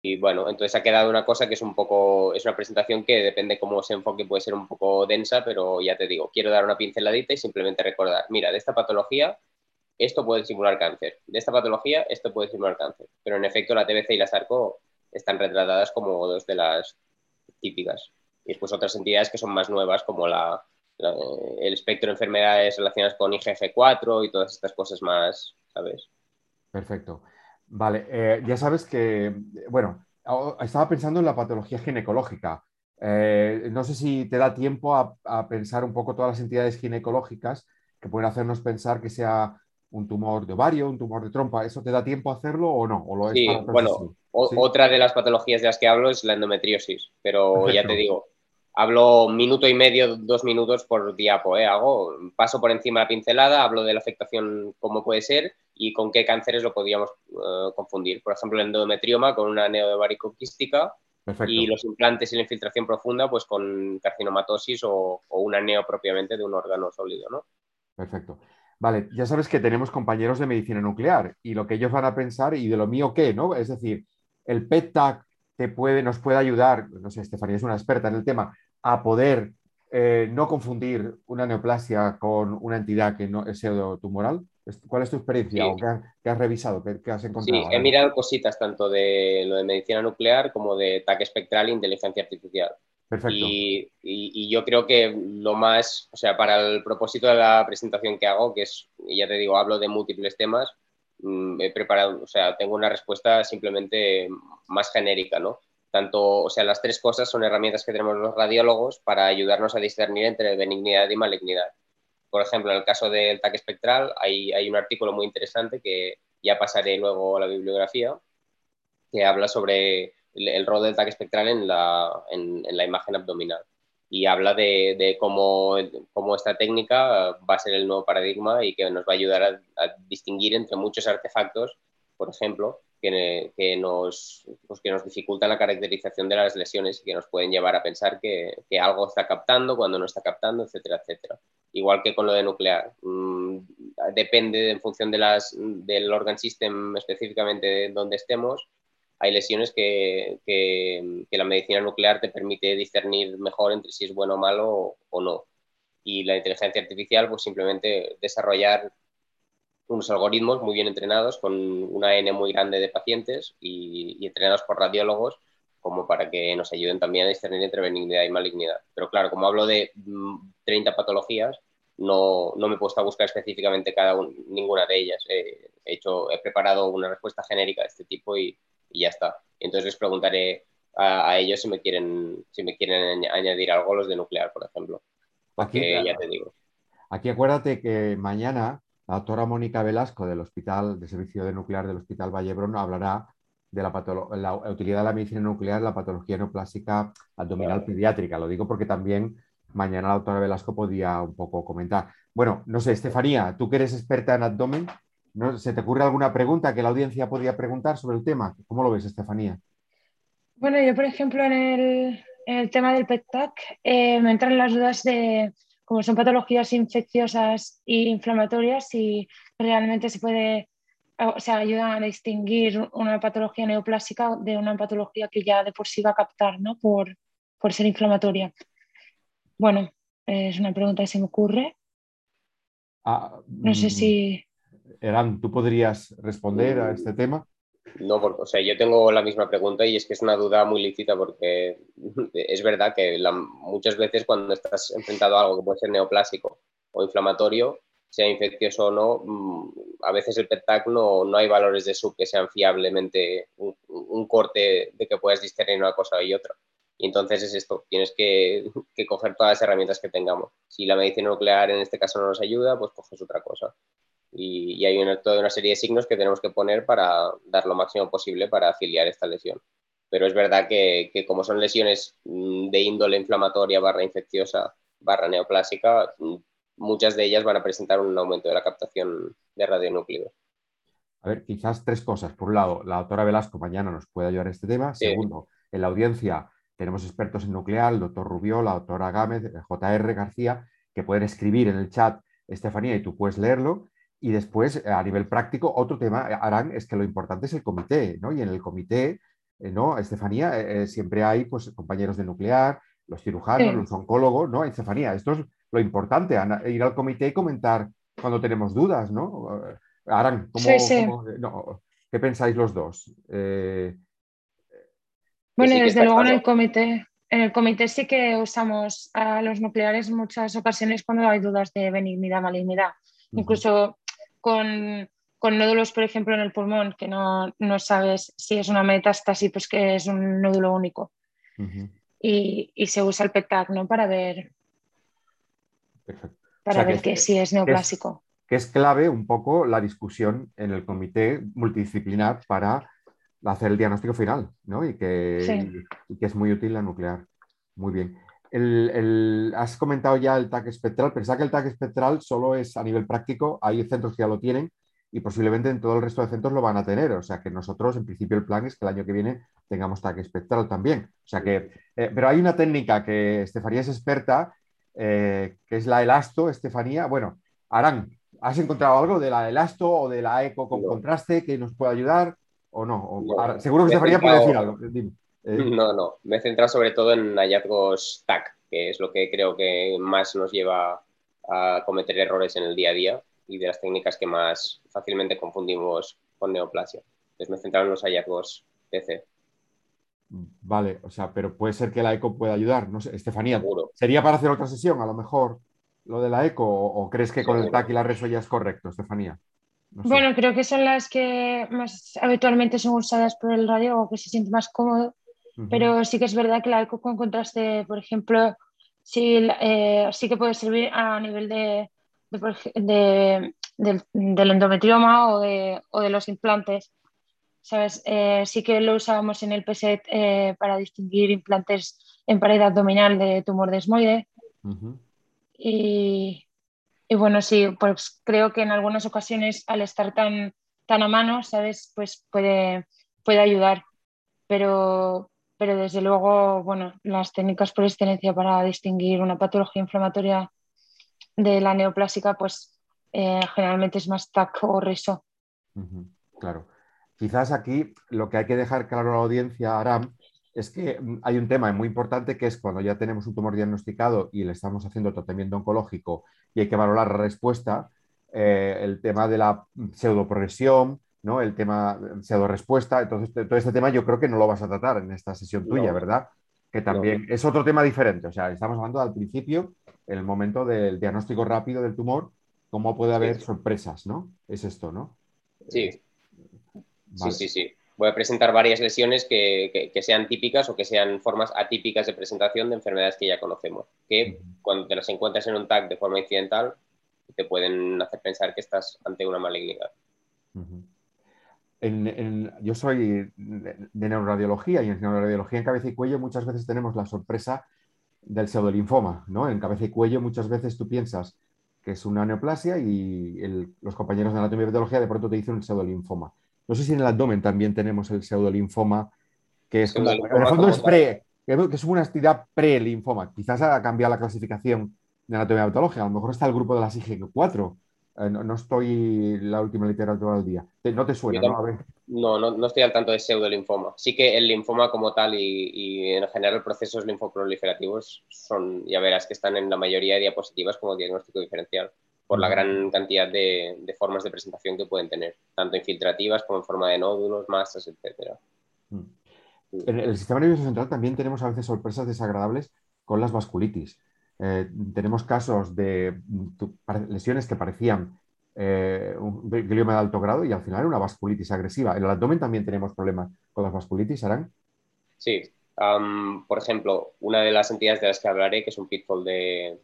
y, bueno, entonces ha quedado una cosa que es un poco, es una presentación que depende cómo se enfoque, puede ser un poco densa, pero ya te digo, quiero dar una pinceladita y simplemente recordar, mira, de esta patología, esto puede simular cáncer, de esta patología, esto puede simular cáncer, pero en efecto la TBC y la SARCO están retratadas como dos de las típicas. Y después otras entidades que son más nuevas, como la, el espectro de enfermedades relacionadas con IgG4 y todas estas cosas más, ¿sabes? Perfecto. Vale, eh, ya sabes que, bueno, estaba pensando en la patología ginecológica. Eh, no sé si te da tiempo a, pensar un poco todas las entidades ginecológicas que pueden hacernos pensar que sea un tumor de ovario, un tumor de trompa. ¿Eso te da tiempo a hacerlo o no? ¿O sí, bueno, otra de las patologías de las que hablo es la endometriosis, pero ya te digo, hablo minuto y medio, dos minutos por diapo, ¿eh? Hago, paso por encima la pincelada, hablo de la afectación, cómo puede ser y con qué cánceres lo podríamos eh, confundir. Por ejemplo, el endometrioma con una neovaricoquística y los implantes y la infiltración profunda pues con carcinomatosis o, una neo propiamente de un órgano sólido, ¿no? Perfecto. Vale, ya sabes que tenemos compañeros de medicina nuclear y lo que ellos van a pensar y de lo mío qué, ¿no? Es decir, el PET-TAC te puede, nos puede ayudar, no sé, Estefanía es una experta en el tema, a poder eh, no confundir una neoplasia con una entidad que no es pseudotumoral? ¿Cuál es tu experiencia o qué, has revisado, qué, has encontrado? Sí, he mirado cositas tanto de lo de medicina nuclear como de TAC espectral e inteligencia artificial. Perfecto. Y, y, yo creo que lo más, o sea, para el propósito de la presentación que hago, que es, ya te digo, hablo de múltiples temas, mm, he preparado, o sea, tengo una respuesta simplemente más genérica, ¿no? Tanto, o sea, las tres cosas son herramientas que tenemos los radiólogos para ayudarnos a discernir entre benignidad y malignidad. Por ejemplo, en el caso del TAC espectral hay, un artículo muy interesante que ya pasaré luego a la bibliografía, que habla sobre el, rol del TAC espectral en la, en, la imagen abdominal y habla de, cómo, esta técnica va a ser el nuevo paradigma y que nos va a ayudar a distinguir entre muchos artefactos, por ejemplo, que, nos, pues que nos dificultan la caracterización de las lesiones y que nos pueden llevar a pensar que, algo está captando cuando no está captando, etcétera, etcétera. Igual que con lo de nuclear. Mm, depende en función de las, del organ system específicamente donde estemos. Hay lesiones que, que, la medicina nuclear te permite discernir mejor entre si es bueno o malo o no. Y la inteligencia artificial, pues simplemente desarrollar unos algoritmos muy bien entrenados con una N muy grande de pacientes y, entrenados por radiólogos como para que nos ayuden también a discernir entre benignidad y malignidad. Pero claro, como hablo de 30 mm, patologías, no, no me he puesto a buscar específicamente cada ninguna de ellas. he, hecho, he preparado una respuesta genérica de este tipo y, ya está. Entonces les preguntaré a, ellos si me quieren si me quieren añadir algo los de nuclear, por ejemplo. Porque ya te digo. Aquí acuérdate que mañana la doctora Mónica Velasco del Hospital de Servicio de Nuclear del Hospital Vallebrón hablará de la, utilidad de la medicina nuclear en la patología neoplásica abdominal pediátrica. Lo digo porque también mañana la doctora Velasco podía un poco comentar. Bueno, no sé, Estefanía, tú que eres experta en abdomen, ¿no? ¿se te ocurre alguna pregunta que la audiencia podría preguntar sobre el tema? ¿Cómo lo ves, Estefanía? Bueno, yo, por ejemplo, en el, tema del PET-TAC eh, me entran las dudas de como son patologías infecciosas e inflamatorias, y realmente se puede, o sea, ayudan a distinguir una patología neoplásica de una patología que ya de por sí va a captar, ¿no? Por, por ser inflamatoria. Bueno, es una pregunta que se me ocurre. Ah, no sé mm, si... Eran, ¿tú podrías responder a este tema? No, porque, o sea, yo tengo la misma pregunta y es que es una duda muy lícita porque es verdad que muchas veces cuando estás enfrentado a algo que puede ser neoplásico o inflamatorio, sea infeccioso o no, mm, a veces el PET-TAC no, no, hay valores de sub que sean fiablemente un, corte de que puedas discernir una cosa y otra. Y entonces es esto, tienes que, que, coger todas las herramientas que tengamos. Si la medicina nuclear en este caso no nos ayuda, pues coges otra cosa y, hay una, toda una serie de signos que tenemos que poner para dar lo máximo posible para afiliar esta lesión. Pero es verdad que, que como son lesiones mm, de índole inflamatoria barra infecciosa barra neoplásica, mm, muchas de ellas van a presentar un aumento de la captación de radionúcleos. A ver, quizás tres cosas. Por un lado, la doctora Velasco mañana nos puede ayudar en este tema. Segundo, en la audiencia tenemos expertos en nuclear, el doctor Rubio, la doctora Gámez, JR García, que pueden escribir en el chat, Estefanía, y tú puedes leerlo. Y después, a nivel práctico, otro tema, eh, Arán, es que lo importante es el comité, ¿no? Y en el comité ¿no? Estefanía, siempre hay pues, compañeros de nuclear, los cirujanos, los oncólogos, ¿no? Estefanía, esto es lo importante, ir al comité y comentar cuando tenemos dudas, ¿no? Aran, ¿qué pensáis los dos? bueno, desde luego en el comité en el comité sí que usamos a los nucleares en muchas ocasiones cuando hay dudas de benignidad, malignidad. Incluso con, nódulos, por ejemplo, en el pulmón, que no, sabes si es una metástasis, pues que es un nódulo único. y, se usa el PETAC ¿no? para ver, para ver que, si es neoplásico. Que es, clave un poco la discusión en el comité multidisciplinar para hacer el diagnóstico final, ¿no? Y que, que es muy útil la nuclear. Muy bien. El, has comentado ya el TAC espectral. Pensaba que el TAC espectral solo es a nivel práctico. Hay centros que ya lo tienen y posiblemente en todo el resto de centros lo van a tener. O sea que nosotros, en principio, el plan es que el año que viene tengamos TAC espectral también. O sea que, eh, pero hay una técnica que Estefanía es experta, eh, que es la elasto, Estefanía. Bueno, Arán, ¿has encontrado algo de la elasto o de la eco con contraste que nos pueda ayudar? ¿O no? seguro que Estefanía puede decir algo. Eh. No, no. Me he centrado sobre todo en hallazgos TAC, que es lo que creo que más nos lleva a cometer errores en el día a día y de las técnicas que más fácilmente confundimos con neoplasia. Entonces me he centrado en los hallazgos TC. Vale, o sea, pero puede ser que la eco pueda ayudar. No sé, Estefanía, ¿sería para hacer otra sesión a lo mejor lo de la eco o, crees que con el TAC y la reso ya es correcto, Estefanía? Bueno, creo que son las que más habitualmente son usadas por el radio o que se siente más cómodo, pero sí que es verdad que la eco con contraste, por ejemplo, sí, eh, sí que puede servir a nivel de, del, endometrioma o de, o de, los implantes. ¿Sabes? Eh, sí que lo usábamos en el PSET eh, para distinguir implantes en pared abdominal de tumor desmoide. y, y bueno, sí, pues creo que en algunas ocasiones al estar tan, tan a mano, ¿sabes? Pues puede, puede ayudar. Pero, pero desde luego, bueno, las técnicas por excelencia para distinguir una patología inflamatoria de la neoplásica, pues eh, generalmente es más TAC o RISO. claro. Quizás aquí lo que hay que dejar claro a la audiencia, Aram, es que mm, hay un tema muy importante que es cuando ya tenemos un tumor diagnosticado y le estamos haciendo tratamiento oncológico y hay que valorar la respuesta, eh, el tema de la pseudoprogresión, ¿no? el tema pseudo-respuesta. Entonces, todo este tema yo creo que no lo vas a tratar en esta sesión tuya, ¿verdad? Que también es otro tema diferente. O sea, estamos hablando al principio, en el momento del diagnóstico rápido del tumor, cómo puede haber sorpresas, ¿no? Es esto, ¿no? Sí. Sí, sí, sí voy a presentar varias lesiones que, sean típicas o que sean formas atípicas de presentación de enfermedades que ya conocemos, que cuando te las encuentras en un TAC de forma incidental te pueden hacer pensar que estás ante una malignidad. Yo soy de, neuroradiología y en neuroradiología en cabeza y cuello muchas veces tenemos la sorpresa del pseudolinfoma. ¿no? En cabeza y cuello muchas veces tú piensas que es una neoplasia y los compañeros de anatomía y patología de pronto te dicen un pseudolinfoma. No sé si en el abdomen también tenemos el pseudolinfoma, que es como, en el fondo es pre, que es una actividad pre-linfoma. Quizás ha cambiado la clasificación de anatomía patológica. A lo mejor está el grupo de las IG4. Eh, no, estoy la última literatura del día. ¿No te suena? ¿no? No, no, estoy al tanto de pseudolinfoma. Sí que el linfoma como tal y, en general procesos linfoproliferativos son, ya verás que están en la mayoría de diapositivas como diagnóstico diferencial por la gran cantidad de, formas de presentación que pueden tener, tanto infiltrativas como en forma de nódulos, masas, etc. Mm. En el sistema nervioso central también tenemos a veces sorpresas desagradables con las vasculitis. Eh, tenemos casos de lesiones que parecían eh, un glioma de alto grado y al final una vasculitis agresiva. En el abdomen también tenemos problemas con las vasculitis, ¿Arán? Sí. por ejemplo, una de las entidades de las que hablaré, que es un pitfall de,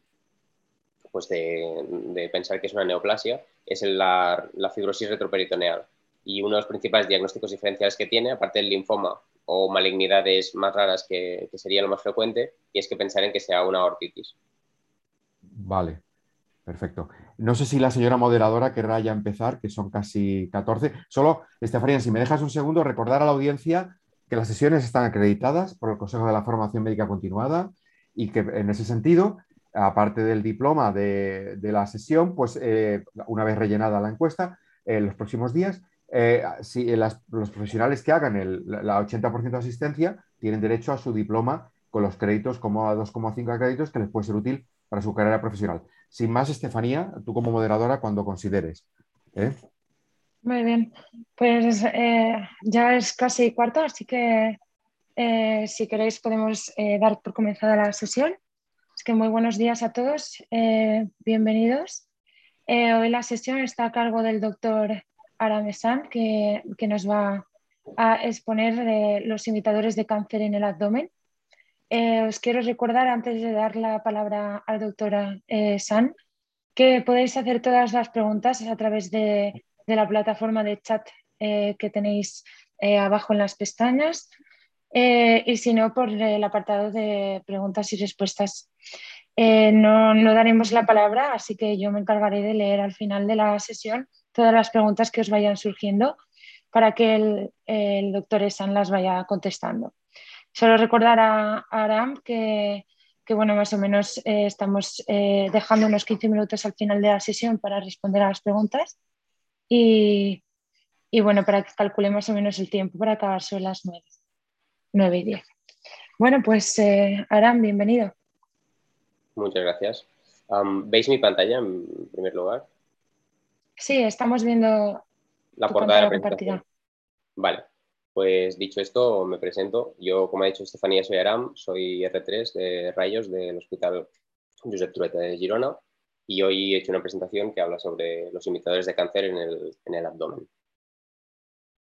pues de, pensar que es una neoplasia es la, fibrosis retroperitoneal. Y uno de los principales diagnósticos diferenciales que tiene, aparte del linfoma o malignidades más raras que, sería lo más frecuente, y es que pensar en que sea una ortitis. Vale, perfecto. No sé si la señora moderadora querrá ya empezar, que son casi 14. Solo, Estefanía, si me dejas un segundo, recordar a la audiencia que las sesiones están acreditadas por el Consejo de la Formación Médica Continuada y que en ese sentido aparte del diploma de, la sesión, pues eh, una vez rellenada la encuesta, en los próximos días eh, si los profesionales que hagan el la 80% de asistencia tienen derecho a su diploma con los créditos como a 2,5 créditos que les puede ser útil para su carrera profesional. Sin más, Estefanía, tú como moderadora, cuando consideres. ¿eh? Muy bien, pues eh, ya es casi cuarto, así que si queréis podemos dar por comenzada la sesión. Es que muy buenos días a todos, bienvenidos. hoy la sesión está a cargo del doctor Aramesan, que, que nos va a exponer los imitadores de cáncer en el abdomen. Eh, os quiero recordar, antes de dar la palabra al doctor eh, San, que podéis hacer todas las preguntas a través de, la plataforma de chat eh, que tenéis abajo en las pestañas y si no, por el apartado de preguntas y respuestas. No, no daremos la palabra, así que yo me encargaré de leer al final de la sesión todas las preguntas que os vayan surgiendo para que el, doctor Esan las vaya contestando. Solo recordar a, Aram que, bueno, más o menos eh, estamos eh, dejando unos 15 minutos al final de la sesión para responder a las preguntas y, bueno, para que calcule más o menos el tiempo para acabar sobre las 9, y 10. Bueno, pues eh, Aram, bienvenido. Muchas gracias. ¿Veis mi pantalla en primer lugar? Sí, estamos viendo la portada de la presentación. Vale, pues dicho esto, me presento. Yo, como ha dicho Estefanía, soy Aram, soy R3 de Rayos del Hospital Josep Trueta de Girona y hoy he hecho una presentación que habla sobre los imitadores de cáncer en el, abdomen.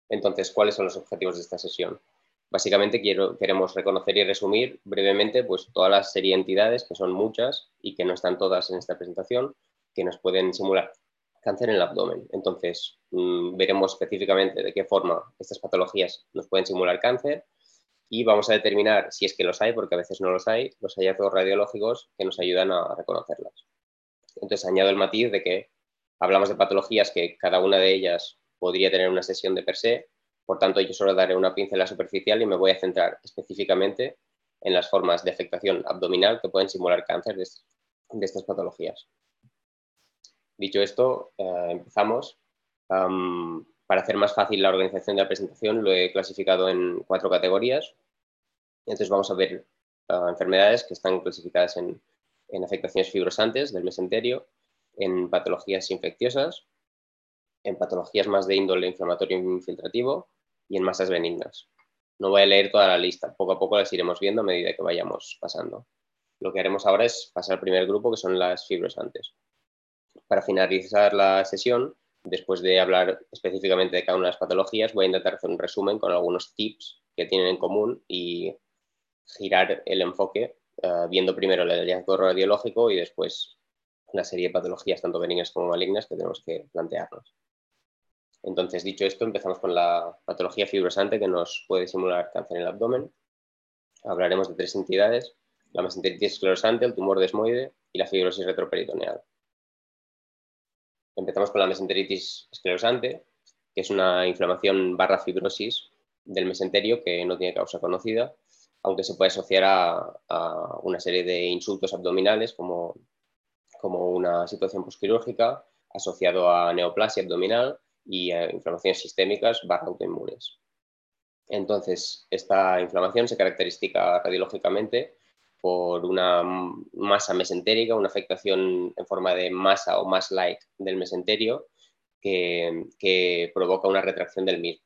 Entonces, ¿cuáles son los objetivos de esta sesión? Básicamente quiero, queremos reconocer y resumir brevemente pues, todas las serie de entidades, que son muchas y que no están todas en esta presentación, que nos pueden simular cáncer en el abdomen. Entonces, mm, veremos específicamente de qué forma estas patologías nos pueden simular cáncer y vamos a determinar si es que los hay, porque a veces no los hay, los hallazgos radiológicos que nos ayudan a reconocerlas. Entonces, añado el matiz de que hablamos de patologías que cada una de ellas podría tener una sesión de per se, por tanto, yo solo daré una pincelada superficial y me voy a centrar específicamente en las formas de afectación abdominal que pueden simular cáncer de estas patologías. Dicho esto, eh, empezamos. para hacer más fácil la organización de la presentación, lo he clasificado en cuatro categorías. Entonces vamos a ver eh, enfermedades que están clasificadas en, afectaciones fibrosantes del mesenterio, en patologías infecciosas, en patologías más de índole inflamatorio infiltrativo y en masas benignas. No voy a leer toda la lista, poco a poco las iremos viendo a medida que vayamos pasando. Lo que haremos ahora es pasar al primer grupo, que son las fibrosantes. Para finalizar la sesión, después de hablar específicamente de cada una de las patologías, voy a intentar hacer un resumen con algunos tips que tienen en común y girar el enfoque eh, viendo primero el hallazgo radiológico y después la serie de patologías tanto benignas como malignas que tenemos que plantearnos. Entonces, dicho esto, empezamos con la patología fibrosante que nos puede simular cáncer en el abdomen. Hablaremos de tres entidades, la mesenteritis esclerosante, el tumor desmoide y la fibrosis retroperitoneal. Empezamos con la mesenteritis esclerosante, que es una inflamación barra fibrosis del mesenterio que no tiene causa conocida, aunque se puede asociar a, una serie de insultos abdominales como, como una situación posquirúrgica asociado a neoplasia abdominal y a inflamaciones sistémicas barra autoinmunes. Entonces, esta inflamación se caracteriza radiológicamente por una masa mesentérica, una afectación en forma de masa o mass like del mesenterio que, provoca una retracción del mismo.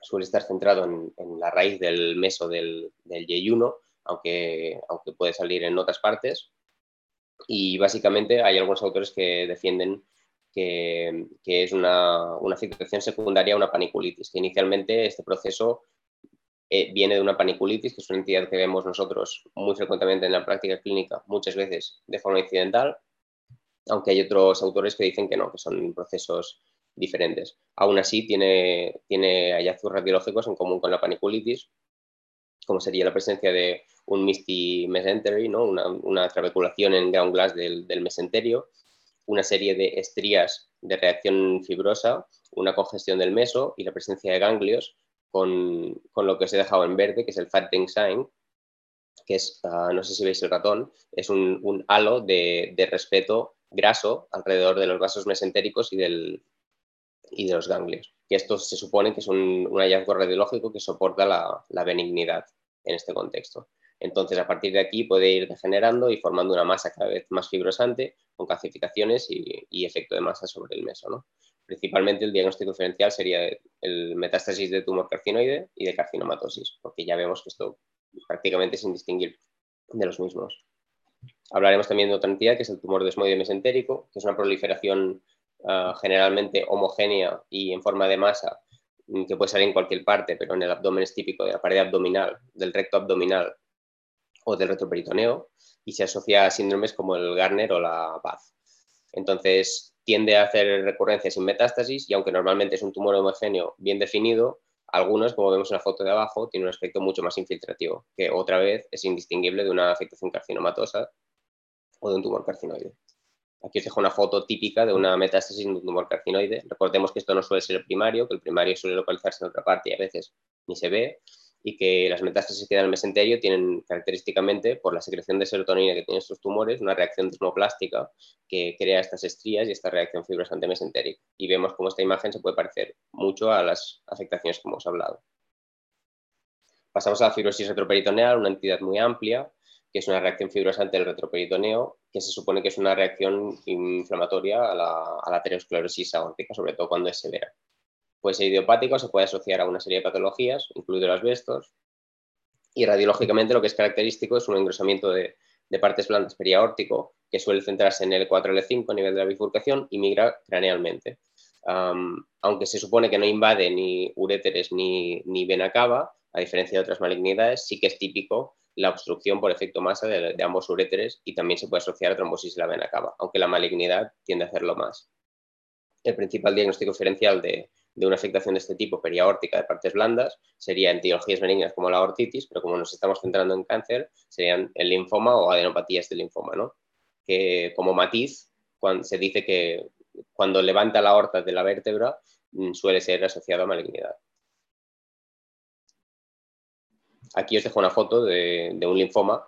Suele estar centrado en, la raíz del meso del, del Y1, aunque, aunque puede salir en otras partes. Y básicamente hay algunos autores que defienden que, es una, una, afectación secundaria a una paniculitis, que inicialmente este proceso eh, viene de una paniculitis, que es una entidad que vemos nosotros muy frecuentemente en la práctica clínica, muchas veces de forma incidental, aunque hay otros autores que dicen que no, que son procesos diferentes. Aún así, tiene, tiene hallazgos radiológicos en común con la paniculitis, como sería la presencia de un misty mesentery, ¿no? una, una trabeculación en ground glass del, del mesenterio, una serie de estrías de reacción fibrosa, una congestión del meso y la presencia de ganglios con, lo que os he dejado en verde, que es el fatting sign, que es, ah, no sé si veis el ratón, es un, halo de, respeto graso alrededor de los vasos mesentéricos y, y de los ganglios. que esto se supone que es un, hallazgo radiológico que soporta la, benignidad en este contexto. Entonces, a partir de aquí puede ir degenerando y formando una masa cada vez más fibrosante con calcificaciones y, efecto de masa sobre el meso. ¿no? Principalmente el diagnóstico diferencial sería el metástasis de tumor carcinoide y de carcinomatosis, porque ya vemos que esto prácticamente es indistinguible de los mismos. Hablaremos también de otra entidad que es el tumor desmoide mesentérico, que es una proliferación ah, generalmente homogénea y en forma de masa mm, que puede salir en cualquier parte, pero en el abdomen es típico de la pared abdominal, del recto abdominal o del retroperitoneo y se asocia a síndromes como el Garner o la Paz. Entonces, tiende a hacer recurrencias sin metástasis y aunque normalmente es un tumor homogéneo bien definido, algunos, como vemos en la foto de abajo, tienen un aspecto mucho más infiltrativo, que otra vez es indistinguible de una afectación carcinomatosa o de un tumor carcinoide. Aquí os dejo una foto típica de una metástasis de un tumor carcinoide. Recordemos que esto no suele ser el primario, que el primario suele localizarse en otra parte y a veces ni se ve y que las metástasis que dan el mesenterio tienen característicamente, por la secreción de serotonina que tienen estos tumores, una reacción desmoplástica que crea estas estrías y esta reacción fibrosante mesentérica. Y vemos cómo esta imagen se puede parecer mucho a las afectaciones que hemos hablado. Pasamos a la fibrosis retroperitoneal, una entidad muy amplia, que es una reacción fibrosante del retroperitoneo, que se supone que es una reacción inflamatoria a la, a la aterosclerosis aórtica, sobre todo cuando es severa puede ser idiopático, se puede asociar a una serie de patologías, incluido los asbestos. Y radiológicamente lo que es característico es un engrosamiento de, partes blandas periaórtico que suele centrarse en el 4L5 a nivel de la bifurcación y migra cranealmente. aunque se supone que no invade ni uréteres ni, ni vena cava, a diferencia de otras malignidades, sí que es típico la obstrucción por efecto masa de, ambos uréteres y también se puede asociar a trombosis de la vena cava, aunque la malignidad tiende a hacerlo más. El principal diagnóstico diferencial de, de una afectación de este tipo periaórtica de partes blandas sería etiologías benignas como la ortitis, pero como nos estamos centrando en cáncer, serían el linfoma o adenopatías del linfoma, ¿no? Que como matiz, se dice que cuando levanta la aorta de la vértebra mm, suele ser asociado a malignidad. Aquí os dejo una foto de, un linfoma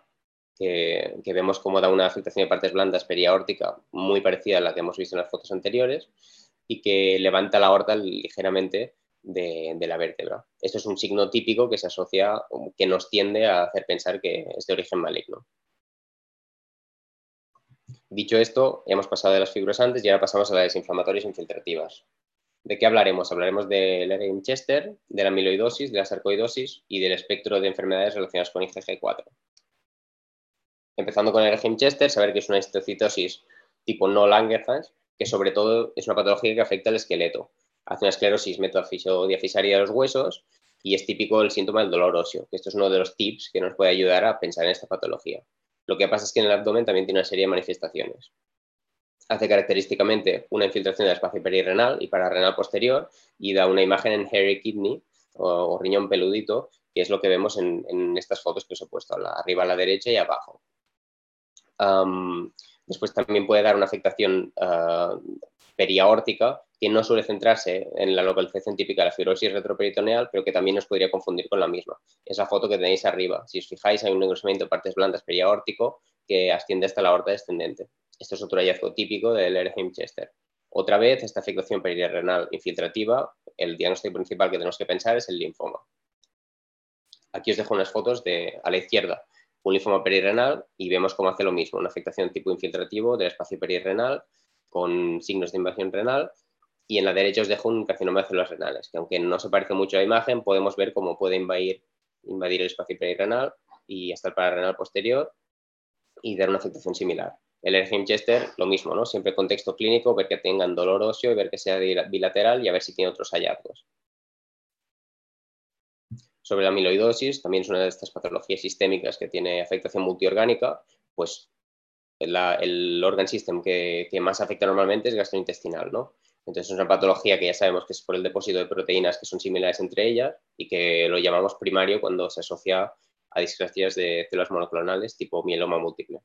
que, que, vemos cómo da una afectación de partes blandas periaórtica muy parecida a la que hemos visto en las fotos anteriores y que levanta la aorta ligeramente de, la vértebra. Esto es un signo típico que se asocia, que nos tiende a hacer pensar que es de origen maligno. Dicho esto, ya hemos pasado de las fibrosantes y ahora pasamos a las desinflamatorias infiltrativas. ¿De qué hablaremos? Hablaremos del RM Chester, de la amiloidosis, de la sarcoidosis y del espectro de enfermedades relacionadas con IgG4. Empezando con el Chester, saber que es una histocitosis tipo no Langerhans, que sobre todo es una patología que afecta al esqueleto. Hace una esclerosis metafisodiafisaria de los huesos y es típico el síntoma del dolor óseo, que esto es uno de los tips que nos puede ayudar a pensar en esta patología. Lo que pasa es que en el abdomen también tiene una serie de manifestaciones. Hace característicamente una infiltración del espacio perirenal y pararrenal posterior y da una imagen en hairy kidney o, riñón peludito, que es lo que vemos en, estas fotos que os he puesto, arriba a la derecha y abajo. Después también puede dar una afectación uh, periaórtica que no suele centrarse en la localización típica de la fibrosis retroperitoneal, pero que también nos podría confundir con la misma. Esa foto que tenéis arriba, si os fijáis, hay un engrosamiento de partes blandas periaórtico que asciende hasta la aorta descendente. Esto es otro hallazgo típico del Erheim-Chester. Otra vez, esta afectación perirenal infiltrativa, el diagnóstico principal que tenemos que pensar es el linfoma. Aquí os dejo unas fotos de, a la izquierda un linfoma perirenal y vemos cómo hace lo mismo, una afectación tipo infiltrativo del espacio perirenal con signos de invasión renal y en la derecha os dejo un carcinoma de células renales, que aunque no se parece mucho a la imagen, podemos ver cómo puede invadir, invadir el espacio perirenal y hasta el pararrenal posterior y dar una afectación similar. El Erheim-Chester, lo mismo, ¿no? Siempre contexto clínico, ver que tengan dolor óseo y ver que sea bilateral y a ver si tiene otros hallazgos sobre la amiloidosis, también es una de estas patologías sistémicas que tiene afectación multiorgánica, pues el organ system que, más afecta normalmente es gastrointestinal, ¿no? Entonces es una patología que ya sabemos que es por el depósito de proteínas que son similares entre ellas y que lo llamamos primario cuando se asocia a discracias de células monoclonales tipo mieloma múltiple.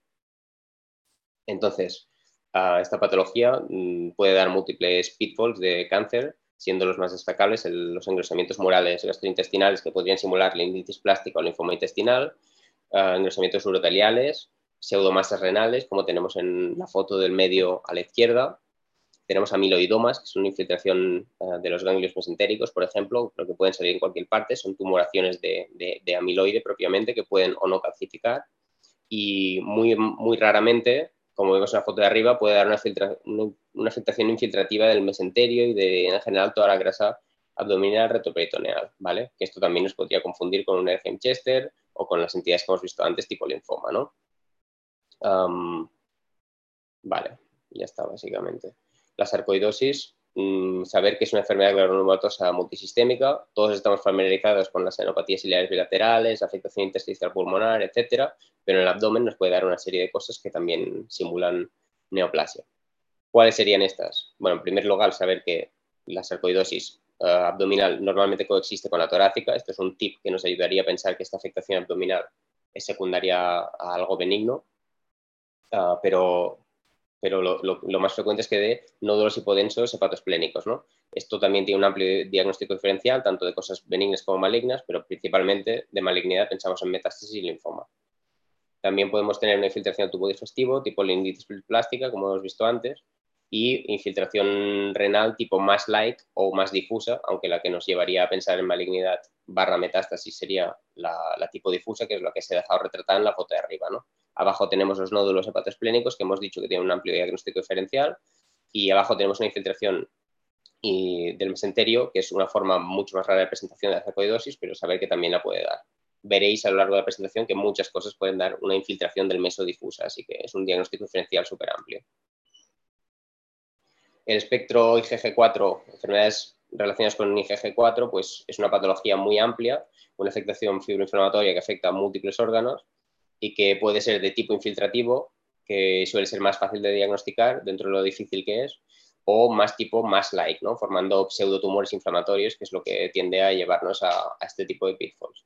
Entonces, esta patología mm, puede dar múltiples pitfalls de cáncer siendo los más destacables los engrosamientos murales gastrointestinales que podrían simular índice plástica o linfoma intestinal, uh, engrosamientos uroteliales, pseudomasas renales, como tenemos en la foto del medio a la izquierda, tenemos amiloidomas, que es una infiltración eh, de los ganglios mesentéricos, por ejemplo, lo que pueden salir en cualquier parte, son tumoraciones de, de, amiloide propiamente que pueden o no calcificar. Y muy, muy raramente, como vemos en la foto de arriba, puede dar una, una, afectación infiltrativa del mesenterio y de, en general, toda la grasa abdominal retroperitoneal, ¿vale? Que esto también nos podría confundir con un Erheim Chester o con las entidades que hemos visto antes, tipo linfoma, ¿no? vale, ya está, básicamente la sarcoidosis, mm, saber que es una enfermedad granulomatosa multisistémica. Todos estamos familiarizados con las enopatías bilaterales, afectación intersticial pulmonar, etcétera, pero en el abdomen nos puede dar una serie de cosas que también simulan neoplasia. ¿Cuáles serían estas? Bueno, en primer lugar, saber que la sarcoidosis eh, abdominal normalmente coexiste con la torácica. Esto es un tip que nos ayudaría a pensar que esta afectación abdominal es secundaria a algo benigno, ah, pero pero lo, más frecuente es que dé nódulos hipodensos hepatoesplénicos. ¿no? Esto también tiene un amplio diagnóstico diferencial, tanto de cosas benignas como malignas, pero principalmente de malignidad pensamos en metástasis y linfoma. También podemos tener una infiltración tubo digestivo, tipo linditis plástica, como hemos visto antes, y infiltración renal tipo más light o más difusa, aunque la que nos llevaría a pensar en malignidad barra metástasis sería la, la tipo difusa, que es lo que se ha dejado retratar en la foto de arriba. ¿no? Abajo tenemos los nódulos hepatoesplénicos, que hemos dicho que tienen un amplio diagnóstico diferencial, y abajo tenemos una infiltración del mesenterio, que es una forma mucho más rara de presentación de la pero saber que también la puede dar. Veréis a lo largo de la presentación que muchas cosas pueden dar una infiltración del meso difusa, así que es un diagnóstico diferencial súper amplio. El espectro IgG4, enfermedades relacionadas con IgG4, pues es una patología muy amplia, una afectación fibroinflamatoria que afecta a múltiples órganos y que puede ser de tipo infiltrativo, que suele ser más fácil de diagnosticar dentro de lo difícil que es, o más tipo más like, ¿no? formando pseudotumores inflamatorios, que es lo que tiende a llevarnos a, este tipo de pitfalls.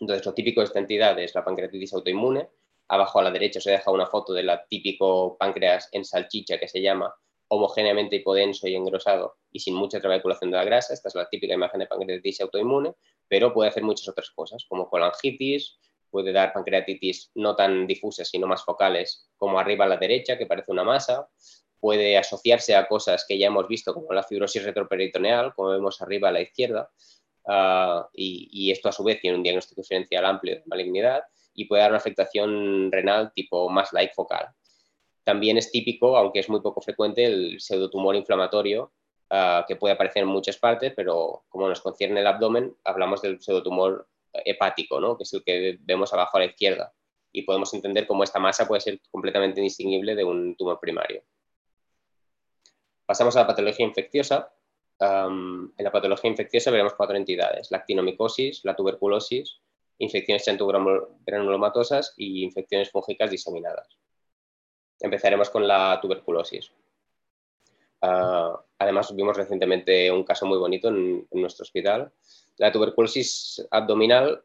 Entonces, lo típico de esta entidad es la pancreatitis autoinmune. Abajo a la derecha se deja una foto del típico páncreas en salchicha que se llama homogéneamente hipodenso y engrosado y sin mucha trabeculación de la grasa. Esta es la típica imagen de pancreatitis autoinmune, pero puede hacer muchas otras cosas, como colangitis, puede dar pancreatitis no tan difusas, sino más focales, como arriba a la derecha, que parece una masa. Puede asociarse a cosas que ya hemos visto, como la fibrosis retroperitoneal, como vemos arriba a la izquierda, ah, y, esto a su vez tiene un diagnóstico diferencial amplio de malignidad y puede dar una afectación renal tipo más like focal. También es típico, aunque es muy poco frecuente, el pseudotumor inflamatorio, ah, que puede aparecer en muchas partes, pero como nos concierne el abdomen, hablamos del pseudotumor hepático, ¿no? que es el que vemos abajo a la izquierda. Y podemos entender cómo esta masa puede ser completamente indistinguible de un tumor primario. Pasamos a la patología infecciosa. en la patología infecciosa veremos cuatro entidades, la actinomicosis, la tuberculosis, infecciones granulomatosa y infecciones fúngicas diseminadas. Empezaremos con la tuberculosis. Ah, además, vimos recientemente un caso muy bonito en nuestro hospital la tuberculosis abdominal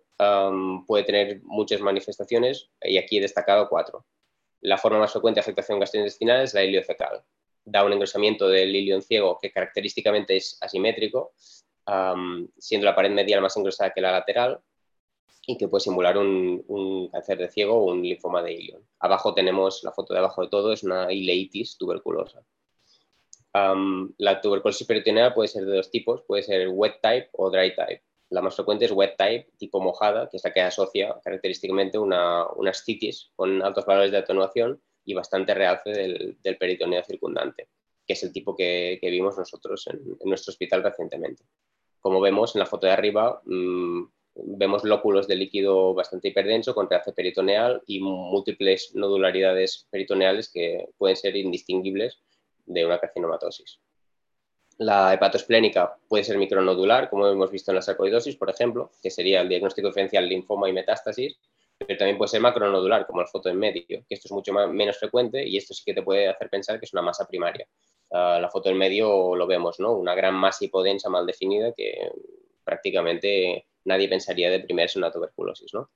puede tener muchas manifestaciones y aquí he destacado cuatro. La forma más frecuente de afectación gastrointestinal es la iliocecal. Da un engrosamiento del ilion ciego que característicamente es asimétrico, siendo la pared medial más engrosada que la lateral y que puede simular un, cáncer de ciego o un linfoma de ilion. Abajo tenemos, la foto de abajo de todo, es una ileitis tuberculosa la tuberculosis peritoneal puede ser de dos tipos, puede ser wet type o dry type. La más frecuente es wet type, tipo mojada, que es la que asocia característicamente una, una ascitis con altos valores de atenuación y bastante realce del, del peritoneo circundante, que es el tipo que, vimos nosotros en, nuestro hospital recientemente. Como vemos en la foto de arriba, mm, vemos lóculos de líquido bastante hiperdenso con realce peritoneal y múltiples nodularidades peritoneales que pueden ser indistinguibles de una carcinomatosis. La hepatoesplénica puede ser micronodular, como hemos visto en la sarcoidosis, por ejemplo, que sería el diagnóstico diferencial linfoma y metástasis, pero también puede ser macronodular, como la foto en medio, que esto es mucho menos frecuente y esto sí que te puede hacer pensar que es una masa primaria. Ah, la foto en medio lo vemos, ¿no? Una gran masa hipodensa mal definida que prácticamente nadie pensaría de primera una tuberculosis, ¿no?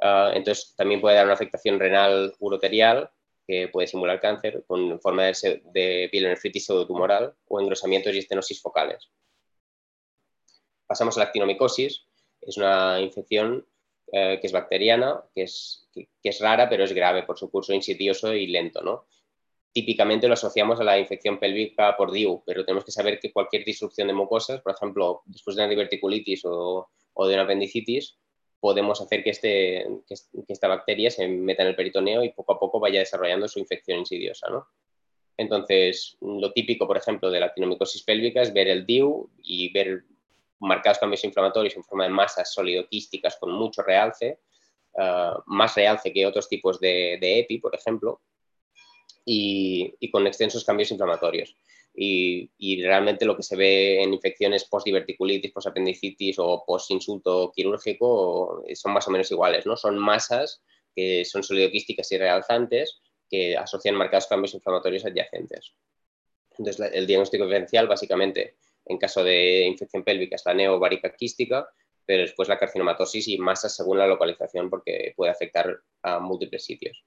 Ah, entonces también puede dar una afectación renal uroterial que puede simular cáncer con forma de, de pielonefritis pseudotumoral o engrosamientos y estenosis focales. Pasamos a la actinomicosis, es una infección eh, que es bacteriana, que es, que, es, rara, pero es grave por su curso insidioso y lento. ¿no? típicamente lo asociamos a la infección pélvica por DIU, pero tenemos que saber que cualquier disrupción de mucosas, por ejemplo, después de una diverticulitis o, o de una apendicitis, podemos hacer que, este, que, esta bacteria se meta en el peritoneo y poco a poco vaya desarrollando su infección insidiosa. ¿no? Entonces, lo típico, por ejemplo, de la actinomicosis pélvica es ver el DIU y ver marcados cambios inflamatorios en forma de masas sólido-quísticas con mucho realce, eh, más realce que otros tipos de, EPI, por ejemplo, y, con extensos cambios inflamatorios. Y, realmente lo que se ve en infecciones post-diverticulitis, post-apendicitis o post-insulto quirúrgico son más o menos iguales, ¿no? Son masas que son solidoquísticas y realzantes que asocian marcados cambios inflamatorios adyacentes. Entonces, el diagnóstico diferencial, básicamente, en caso de infección pélvica, es la neovarica quística, pero después la carcinomatosis y masas según la localización, porque puede afectar a múltiples sitios.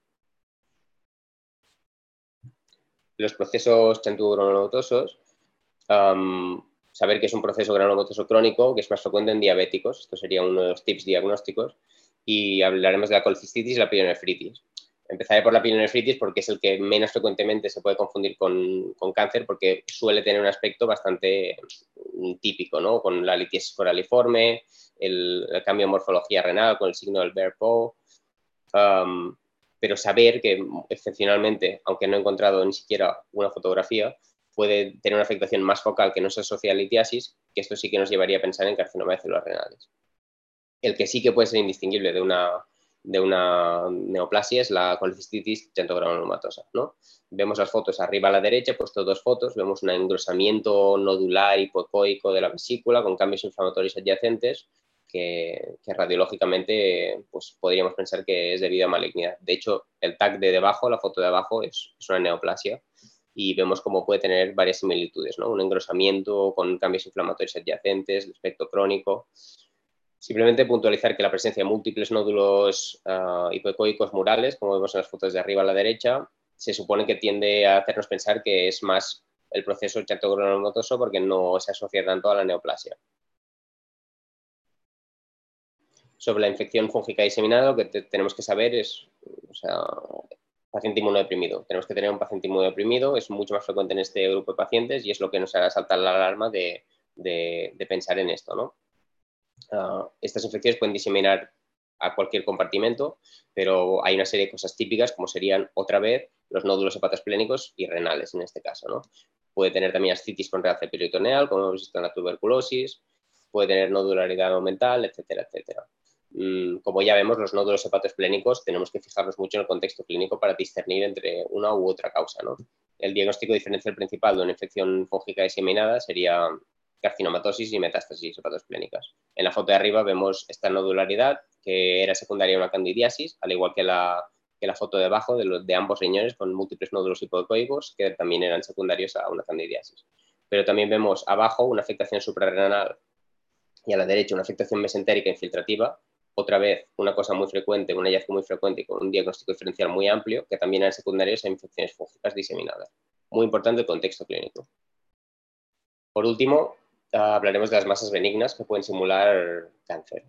Los procesos chantugranotosos, saber que es un proceso granulomotoso crónico, que es más frecuente en diabéticos, esto sería uno de los tips diagnósticos, y hablaremos de la colicistitis y la pielonefritis. Empezaré por la pielonefritis porque es el que menos frecuentemente se puede confundir con, cáncer porque suele tener un aspecto bastante mm, típico, ¿no? Con la litiasis coraliforme, el, cambio de morfología renal con el signo del Bear um, pero saber que excepcionalmente, aunque no he encontrado ni siquiera una fotografía, puede tener una afectación más focal que no se asocia a litiasis, que esto sí que nos llevaría a pensar en carcinoma de células renales. El que sí que puede ser indistinguible de una de una neoplasia es la colecistitis centogranulomatosa. ¿no? Vemos las fotos arriba a la derecha, he puesto dos fotos, vemos un engrosamiento nodular hipoecoico de la vesícula con cambios inflamatorios adyacentes que, radiológicamente pues, podríamos pensar que es debido a malignidad. De hecho, el tag de debajo, la foto de abajo, es, una neoplasia y vemos cómo puede tener varias similitudes, ¿no? un engrosamiento con cambios inflamatorios adyacentes, el aspecto crónico. Simplemente puntualizar que la presencia de múltiples nódulos uh, hipoecoicos murales, como vemos en las fotos de arriba a la derecha, se supone que tiende a hacernos pensar que es más el proceso chato-granulomotoso porque no se asocia tanto a la neoplasia. Sobre la infección fúngica diseminada, lo que tenemos que saber es, o sea, paciente inmunodeprimido. Tenemos que tener un paciente inmunodeprimido, es mucho más frecuente en este grupo de pacientes y es lo que nos hará saltar la alarma de, de, de pensar en esto, ¿no? Ah, estas infecciones pueden diseminar a cualquier compartimento, pero hay una serie de cosas típicas como serían otra vez los nódulos hepatoesplénicos y renales en este caso. ¿no? Puede tener también ascitis con realce peritoneal, como hemos visto en la tuberculosis, puede tener nodularidad aumental, etcétera, etcétera. Mm, como ya vemos, los nódulos hepatoesplénicos tenemos que fijarnos mucho en el contexto clínico para discernir entre una u otra causa. El diagnóstico diferencial principal de una infección fúngica diseminada sería carcinomatosis y metástasis hepatoesplénicas. En la foto de arriba vemos esta nodularidad que era secundaria a una candidiasis, al igual que la, foto de abajo de, ambos riñones con múltiples nódulos hipoecoicos que también eran secundarios a una candidiasis. Pero también vemos abajo una afectación suprarrenal y a la derecha una afectación mesentérica infiltrativa, otra vez una cosa muy frecuente, un hallazgo muy frecuente y con un diagnóstico diferencial muy amplio, que también eran secundarios a infecciones fúngicas diseminadas. Muy importante el contexto clínico. Por último, hablaremos de las masas benignas que pueden simular cáncer.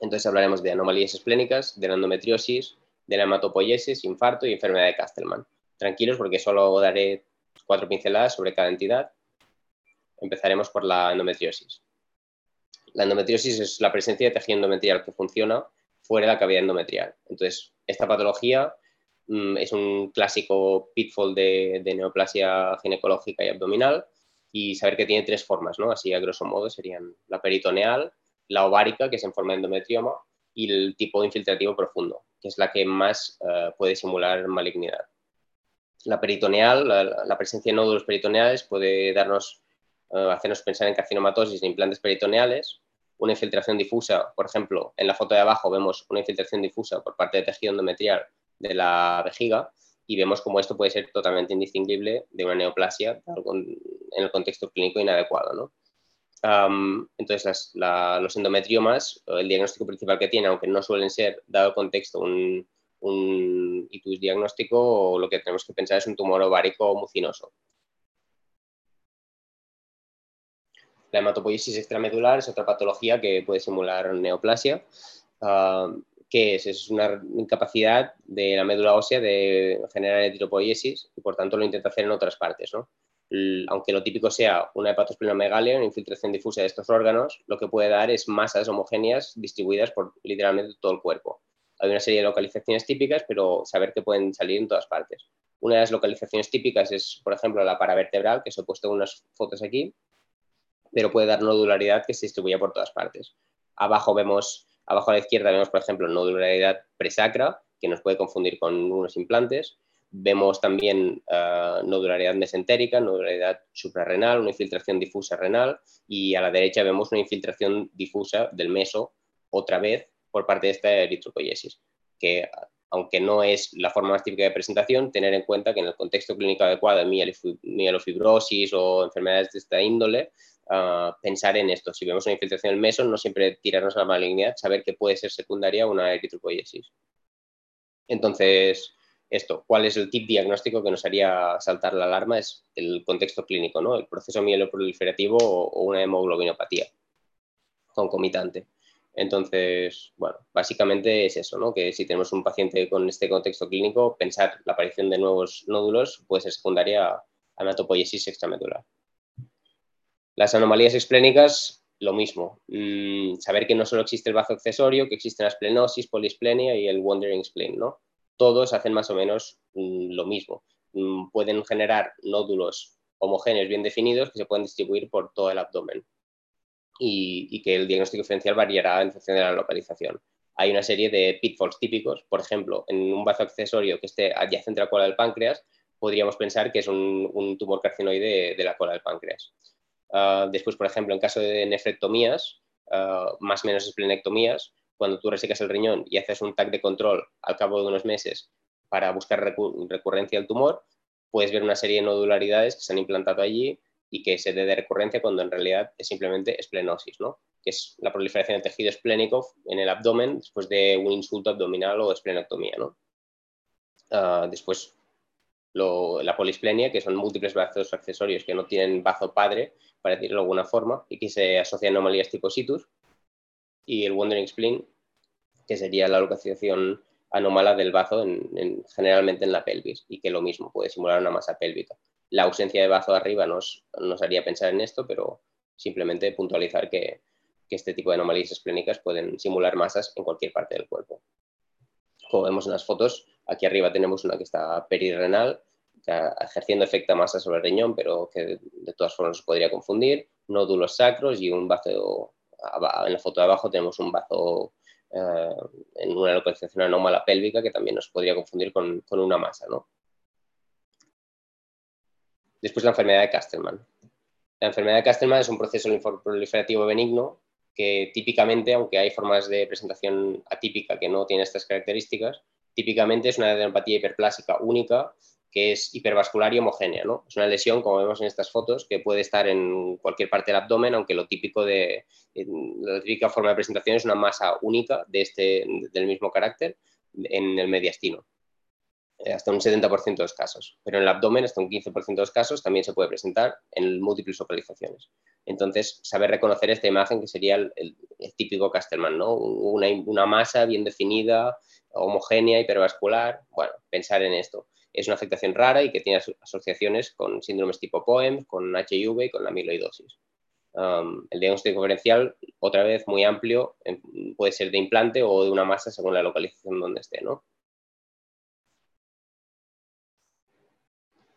Entonces hablaremos de anomalías esplénicas, de la endometriosis, de la hematopoiesis, infarto y enfermedad de Castleman. Tranquilos porque solo daré cuatro pinceladas sobre cada entidad. Empezaremos por la endometriosis. La endometriosis es la presencia de tejido endometrial que funciona fuera de la cavidad endometrial. Entonces, esta patología mm, es un clásico pitfall de neoplasia ginecológica y abdominal y saber que tiene tres formas, ¿no? Así a grosso modo serían la peritoneal, la ovárica, que es en forma de endometrioma, y el tipo infiltrativo profundo, que es la que más eh, puede simular malignidad. La peritoneal, la, presencia de nódulos peritoneales puede darnos, eh, hacernos pensar en carcinomatosis de implantes peritoneales, una infiltración difusa, por ejemplo, en la foto de abajo vemos una infiltración difusa por parte del tejido endometrial de la vejiga, y vemos cómo esto puede ser totalmente indistinguible de una neoplasia en el contexto clínico inadecuado. ¿no? entonces, los endometriomas, el diagnóstico principal que tienen, aunque no suelen ser, dado el contexto, un, un itus diagnóstico, lo que tenemos que pensar es un tumor ovárico mucinoso. La hematopoiesis extramedular es otra patología que puede simular neoplasia ¿qué es? Es una incapacidad de la médula ósea de generar eritropoiesis y por tanto lo intenta hacer en otras partes. ¿no? Aunque lo típico sea una hepatosplenomegalia, una infiltración difusa de estos órganos, lo que puede dar es masas homogéneas distribuidas por literalmente todo el cuerpo. Hay una serie de localizaciones típicas, pero saber que pueden salir en todas partes. Una de las localizaciones típicas es, por ejemplo, la paravertebral, que os he puesto unas fotos aquí, pero puede dar nodularidad que se distribuye por todas partes. Abajo vemos, abajo a la izquierda vemos, por ejemplo, nodularidad presacra, que nos puede confundir con unos implantes. Vemos también uh, nodularidad mesentérica, nodularidad suprarrenal, una infiltración difusa renal y a la derecha vemos una infiltración difusa del meso otra vez por parte de esta eritropoiesis, que aunque no es la forma más típica de presentación, tener en cuenta que en el contexto clínico adecuado de mielofibrosis o enfermedades de esta índole, pensar en esto. Si vemos una infiltración del meso, no siempre tirarnos a la malignidad, saber que puede ser secundaria una eritropoiesis. Entonces, esto, ¿cuál es el tip diagnóstico que nos haría saltar la alarma? Es el contexto clínico, ¿no? El proceso mieloproliferativo o una hemoglobinopatía concomitante. Entonces, bueno, básicamente es eso, ¿no? Que si tenemos un paciente con este contexto clínico, pensar la aparición de nuevos nódulos puede ser secundaria a hematopoiesis extramedular. Las anomalías esplénicas, lo mismo. Mm, saber que no solo existe el bazo accesorio, que existe la esplenosis, polisplenia y el wandering spleen, ¿no? Todos hacen más o menos mm, lo mismo. Mm, pueden generar nódulos homogéneos bien definidos que se pueden distribuir por todo el abdomen y, que el diagnóstico diferencial variará en función de la localización. Hay una serie de pitfalls típicos, por ejemplo, en un vaso accesorio que esté adyacente a la cola del páncreas, podríamos pensar que es un, tumor carcinoide de, la cola del páncreas. Ah, después, por ejemplo, en caso de nefrectomías, uh, más o menos esplenectomías, cuando tú resecas el riñón y haces un TAC de control al cabo de unos meses para buscar recurrencia del tumor, puedes ver una serie de nodularidades que se han implantado allí y que se dé de recurrencia cuando en realidad es simplemente esplenosis, ¿no? que es la proliferación de tejido esplénico en el abdomen después de un insulto abdominal o esplenectomía. ¿no? Ah, después, la polisplenia, que son múltiples brazos accesorios que no tienen bazo padre, para decirlo de alguna forma, y que se asocian a anomalías tipo situs. Y el wandering spleen, que sería la localización anómala del bazo generalmente en la pelvis, y que lo mismo puede simular una masa pélvica la ausencia de bazo arriba nos, nos haría pensar en esto, pero simplemente puntualizar que, este tipo de anomalías esplénicas pueden simular masas en cualquier parte del cuerpo. Como vemos en las fotos, aquí arriba tenemos una que está perirrenal, ejerciendo efecto masa sobre el riñón, pero que de todas formas se podría confundir, nódulos sacros y un bazo, en la foto de abajo tenemos un bazo eh, en una localización anómala pélvica que también nos podría confundir con, con una masa, ¿no? Después la enfermedad de Castellman. La enfermedad de Castellman es un proceso proliferativo benigno que típicamente, aunque hay formas de presentación atípica que no tienen estas características, típicamente es una adenopatía hiperplásica única que es hipervascular y homogénea. ¿no? Es una lesión, como vemos en estas fotos, que puede estar en cualquier parte del abdomen, aunque lo típico de, la típica forma de presentación es una masa única de este, del mismo carácter en el mediastino. Eh, hasta un 70% de los casos, pero en el abdomen hasta un 15% de los casos también se puede presentar en múltiples localizaciones. Entonces, saber reconocer esta imagen que sería el, típico Castellman, ¿no? Una, una, masa bien definida, homogénea, hipervascular, bueno, pensar en esto. Es una afectación rara y que tiene asociaciones con síndromes tipo POEM, con HIV y con la amiloidosis. Um, el diagnóstico diferencial, otra vez muy amplio, puede ser de implante o de una masa según la localización donde esté, ¿no?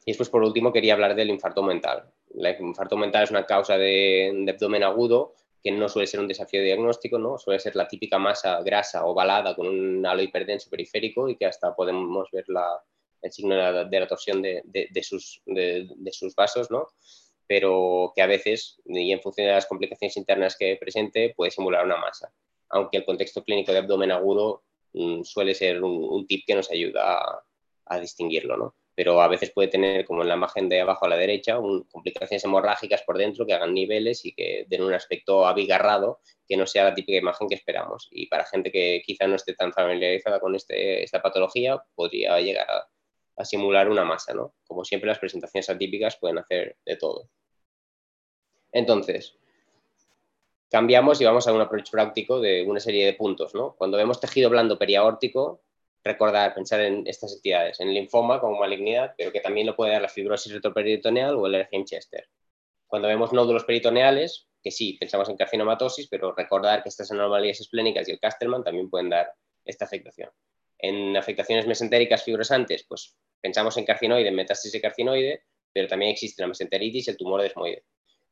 Y después, por último, quería hablar del infarto mental. El infarto mental es una causa de, abdomen agudo que no suele ser un desafío diagnóstico, ¿no? suele ser la típica masa grasa ovalada con un halo hiperdenso periférico y que hasta podemos ver el signo de la, torsión de, sus, sus, vasos, ¿no? pero que a veces, y en función de las complicaciones internas que presente, puede simular una masa. Aunque el contexto clínico de abdomen agudo mm, suele ser un, tip que nos ayuda a, a distinguirlo. ¿no? Pero a veces puede tener, como en la imagen de abajo a la derecha, complicaciones hemorrágicas por dentro que hagan niveles y que den un aspecto abigarrado que no sea la típica imagen que esperamos. Y para gente que quizá no esté tan familiarizada con este, esta patología, podría llegar a, simular una masa, ¿no? Como siempre, las presentaciones atípicas pueden hacer de todo. Entonces, cambiamos y vamos a un approach práctico de una serie de puntos. ¿no? Cuando vemos tejido blando periaórtico, recordar, pensar en estas entidades, en linfoma como malignidad, pero que también lo puede dar la fibrosis retroperitoneal o el Lerheim-Chester. Cuando vemos nódulos peritoneales, que sí, pensamos en carcinomatosis, pero recordar que estas anomalías esplénicas y el Casterman también pueden dar esta afectación. En afectaciones mesentéricas fibrosantes, pues pensamos en carcinoide, metástasis de carcinoide, pero también existe la mesenteritis y el tumor desmoide.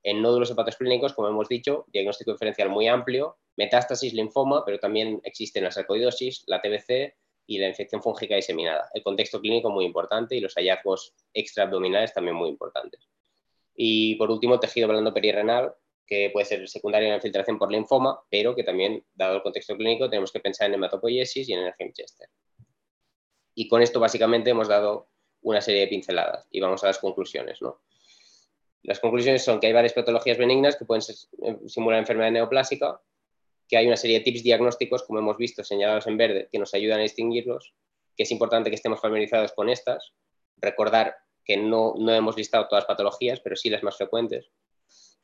En nódulos hepatoesplénicos, como hemos dicho, diagnóstico diferencial muy amplio, metástasis, linfoma, pero también existen la sarcoidosis, la TBC y la infección fúngica diseminada. El contexto clínico muy importante y los hallazgos extraabdominales también muy importantes. Y por último, tejido blando perirrenal, que puede ser secundario en la infiltración por linfoma, pero que también, dado el contexto clínico, tenemos que pensar en hematopoiesis y en el Chester. Y con esto básicamente hemos dado una serie de pinceladas y vamos a las conclusiones. ¿no? Las conclusiones son que hay varias patologías benignas que pueden eh, simular enfermedad neoplásica, que hay una serie de tips diagnósticos, como hemos visto, señalados en verde, que nos ayudan a distinguirlos, que es importante que estemos familiarizados con estas, recordar que no, no hemos listado todas las patologías, pero sí las más frecuentes,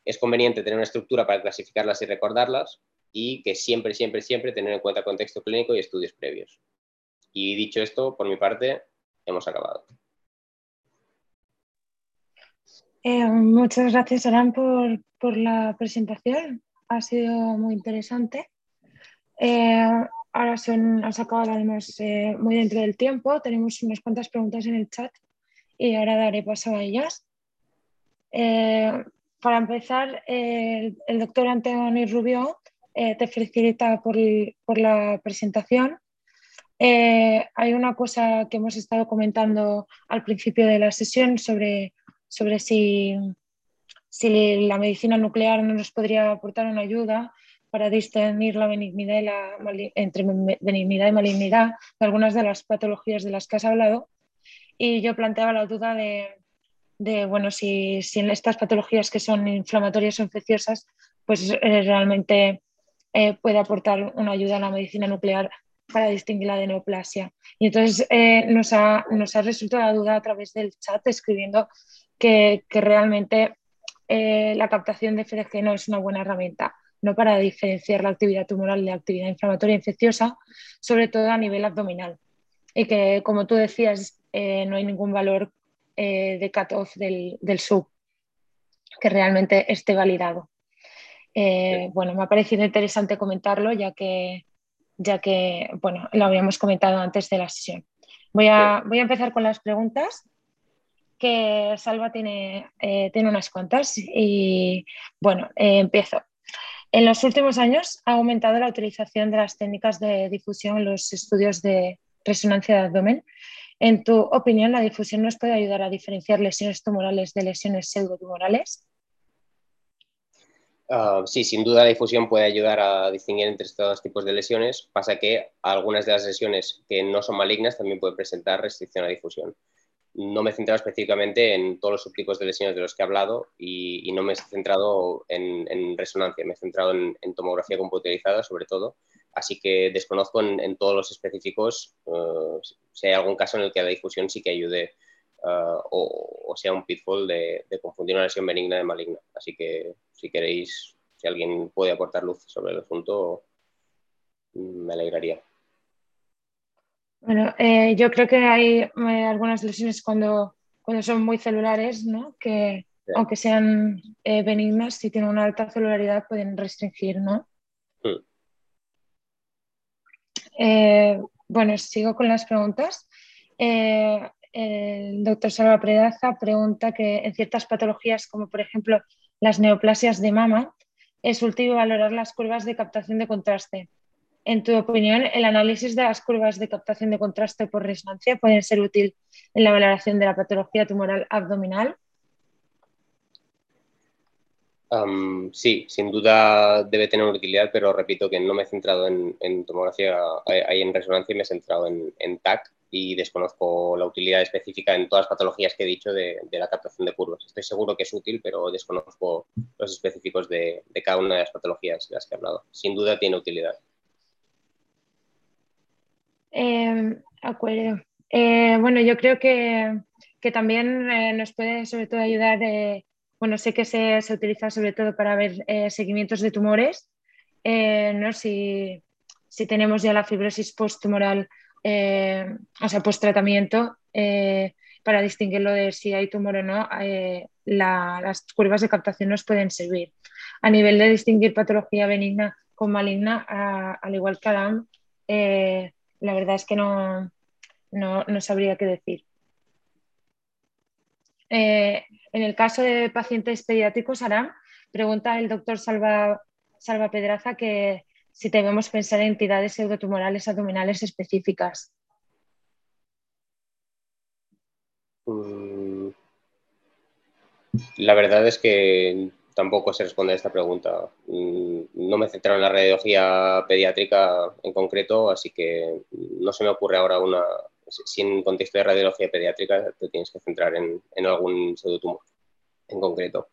es conveniente tener una estructura para clasificarlas y recordarlas y que siempre, siempre, siempre tener en cuenta contexto clínico y estudios previos. Y dicho esto, por mi parte, hemos acabado. Eh, muchas gracias, Aran, por, la presentación. Ha sido muy interesante. Eh, ahora son, has acabado además eh, muy dentro del tiempo. Tenemos unas cuantas preguntas en el chat y ahora daré paso a ellas para empezar, el, doctor Antonio Rubio eh, te felicita por, la presentación. Eh, hay una cosa que hemos estado comentando al principio de la sesión sobre, sobre si, si la medicina nuclear no nos podría aportar una ayuda para distinguir la benignidad y la, entre benignidad y malignidad de algunas de las patologías de las que has hablado. Y yo planteaba la duda de, de, bueno, si, en estas patologías que son inflamatorias o infecciosas, pues eh, realmente eh, puede aportar una ayuda a la medicina nuclear para distinguir la de neoplasia. Y entonces eh, nos, ha, nos, ha, resultado la duda a través del chat escribiendo que, realmente la captación de FDG no es una buena herramienta, no para diferenciar la actividad tumoral de la actividad inflamatoria infecciosa, sobre todo a nivel abdominal. Y que, como tú decías, no hay ningún valor eh, de cutoff del, del sub que realmente esté validado. Eh, bueno, me ha parecido interesante comentarlo ya que, ya que bueno, lo habíamos comentado antes de la sesión. Voy a, voy a empezar con las preguntas, que Salva tiene, eh, tiene unas cuantas y bueno, empiezo. En los últimos años ha aumentado la utilización de las técnicas de difusión en los estudios de resonancia de abdomen en tu opinión, ¿la difusión nos puede ayudar a diferenciar lesiones tumorales de lesiones pseudotumorales? Uh, sí, sin duda la difusión puede ayudar a distinguir entre estos tipos de lesiones. Pasa que algunas de las lesiones que no son malignas también pueden presentar restricción a difusión. No me he centrado específicamente en todos los subtipos de lesiones de los que he hablado y, no me he centrado en, resonancia, me he centrado en, tomografía computerizada sobre todo así que desconozco en, todos los específicos eh, si hay algún caso en el que la difusión sí que ayude eh, o, sea un pitfall de, confundir una lesión benigna de maligna. Así que si queréis, si alguien puede aportar luz sobre el asunto, me alegraría. Bueno, eh, yo creo que hay algunas lesiones cuando, cuando son muy celulares, ¿no? que aunque sean benignas, si tienen una alta celularidad pueden restringir, ¿no? Eh, bueno, sigo con las preguntas. Eh, el doctor Salva Predaza pregunta que en ciertas patologías, como por ejemplo las neoplasias de mama, es útil valorar las curvas de captación de contraste. En tu opinión, ¿el análisis de las curvas de captación de contraste por resonancia puede ser útil en la valoración de la patología tumoral abdominal? sí, sin duda debe tener utilidad, pero repito que no me he centrado en, tomografía, ahí en resonancia y me he centrado en, TAC y desconozco la utilidad específica en todas las patologías que he dicho de, la captación de curvas. Estoy seguro que es útil, pero desconozco los específicos de, cada una de las patologías de las que he hablado. Sin duda tiene utilidad. Eh, acuerdo. Eh, bueno, yo creo que, también eh, nos puede sobre todo ayudar bueno, sé que se, utiliza sobre todo para ver eh, seguimientos de tumores, eh, ¿no? Si, si, tenemos ya la fibrosis posttumoral, o sea, post-tratamiento, para distinguirlo de si hay tumor o no, las curvas de captación nos pueden servir. A nivel de distinguir patología benigna con maligna, al igual que Adam, la verdad es que no, no, no sabría qué decir. Eh, en el caso de pacientes pediátricos, Aram, pregunta el doctor Salva, Salva Pedraza que si debemos pensar en entidades pseudotumorales abdominales específicas. Mm, la verdad es que tampoco se responde a esta pregunta. Mm, no me centro en la radiología pediátrica en concreto, así que no se me ocurre ahora una, si en contexto de radiología pediátrica te tienes que centrar en, algún pseudotumor en concreto.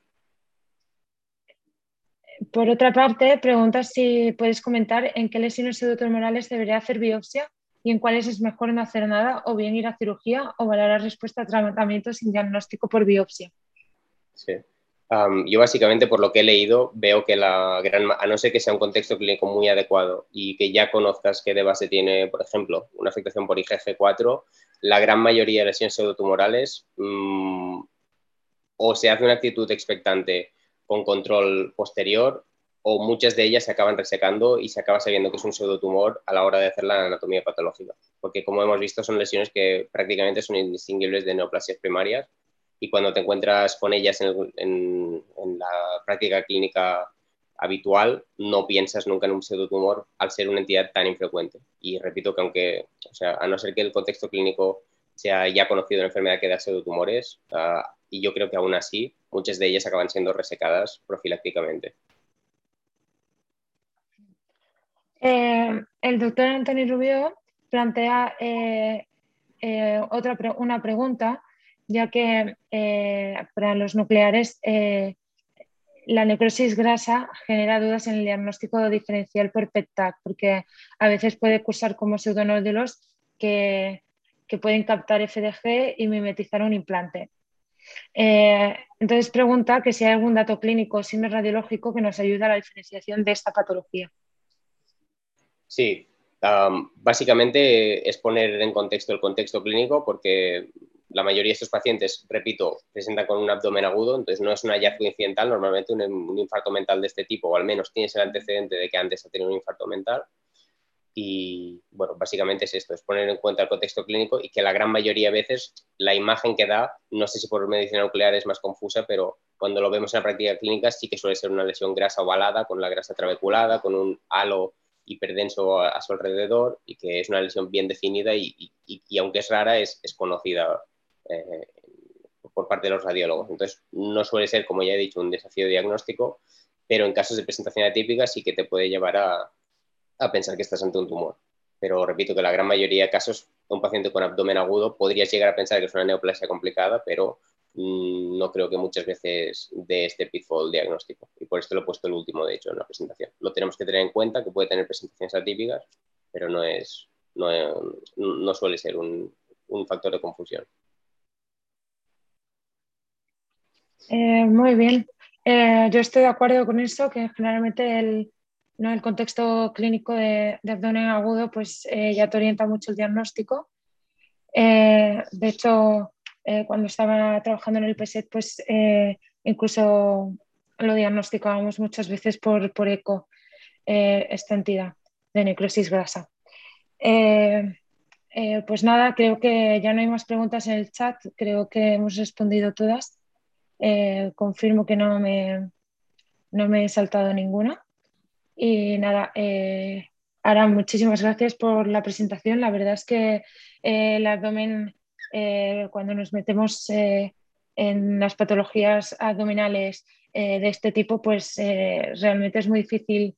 Por otra parte, preguntas si puedes comentar en qué lesiones pseudotumorales debería hacer biopsia y en cuáles es mejor no hacer nada o bien ir a cirugía o valorar respuesta a tratamiento sin diagnóstico por biopsia. Sí yo básicamente por lo que he leído veo que la gran, a no ser que sea un contexto clínico muy adecuado y que ya conozcas qué de base tiene, por ejemplo, una afectación por IgG4, la gran mayoría de lesiones pseudotumorales mm, o se hace una actitud expectante con control posterior o muchas de ellas se acaban resecando y se acaba sabiendo que es un pseudotumor a la hora de hacer la anatomía patológica. Porque como hemos visto son lesiones que prácticamente son indistinguibles de neoplasias primarias y cuando te encuentras con ellas en, la práctica clínica habitual, no piensas nunca en un pseudotumor al ser una entidad tan infrecuente. Y repito que aunque, o sea, a no ser que el contexto clínico sea ya conocido la enfermedad que da pseudotumores, uh, y yo creo que aún así muchas de ellas acaban siendo resecadas profilácticamente. Eh, el doctor Antonio Rubio plantea eh, eh, otra una pregunta ya que eh, para los nucleares eh, la necrosis grasa genera dudas en el diagnóstico diferencial por porque a veces puede cursar como pseudonódulos que, que pueden captar FDG y mimetizar un implante. Eh, entonces pregunta que si hay algún dato clínico o signo radiológico que nos ayude a la diferenciación de esta patología. Sí, básicamente es poner en contexto el contexto clínico porque la mayoría de estos pacientes, repito, presentan con un abdomen agudo, entonces no es un hallazgo incidental, normalmente un, infarto mental de este tipo, o al menos tienes el antecedente de que antes ha tenido un infarto mental. Y bueno, básicamente es esto, es poner en cuenta el contexto clínico y que la gran mayoría de veces la imagen que da, no sé si por medicina nuclear es más confusa, pero cuando lo vemos en la práctica clínica sí que suele ser una lesión grasa ovalada, con la grasa trabeculada, con un halo hiperdenso a, su alrededor y que es una lesión bien definida y, aunque es rara, es, es conocida eh, por parte de los radiólogos. Entonces, no suele ser, como ya he dicho, un desafío diagnóstico, pero en casos de presentación atípica sí que te puede llevar a, pensar que estás ante un tumor. Pero repito que la gran mayoría de casos, un paciente con abdomen agudo podrías llegar a pensar que es una neoplasia complicada, pero mm, no creo que muchas veces de este pitfall diagnóstico. Y por esto lo he puesto el último, de hecho, en la presentación. Lo tenemos que tener en cuenta, que puede tener presentaciones atípicas, pero no, es, no, suele ser un factor de confusión. Eh, muy bien. Eh, yo estoy de acuerdo con eso, que generalmente el, ¿no? el contexto clínico de, abdomen agudo pues, eh, ya te orienta mucho el diagnóstico. de hecho, cuando estaba trabajando en el PSET, pues incluso lo diagnosticábamos muchas veces por, por eco, esta entidad de necrosis grasa. pues nada, creo que ya no hay más preguntas en el chat, creo que hemos respondido todas. Eh, confirmo que no me, no me he saltado ninguna. Y nada, eh, Ara, muchísimas gracias por la presentación. La verdad es que eh, el abdomen, cuando nos metemos en las patologías abdominales de este tipo, pues realmente es muy difícil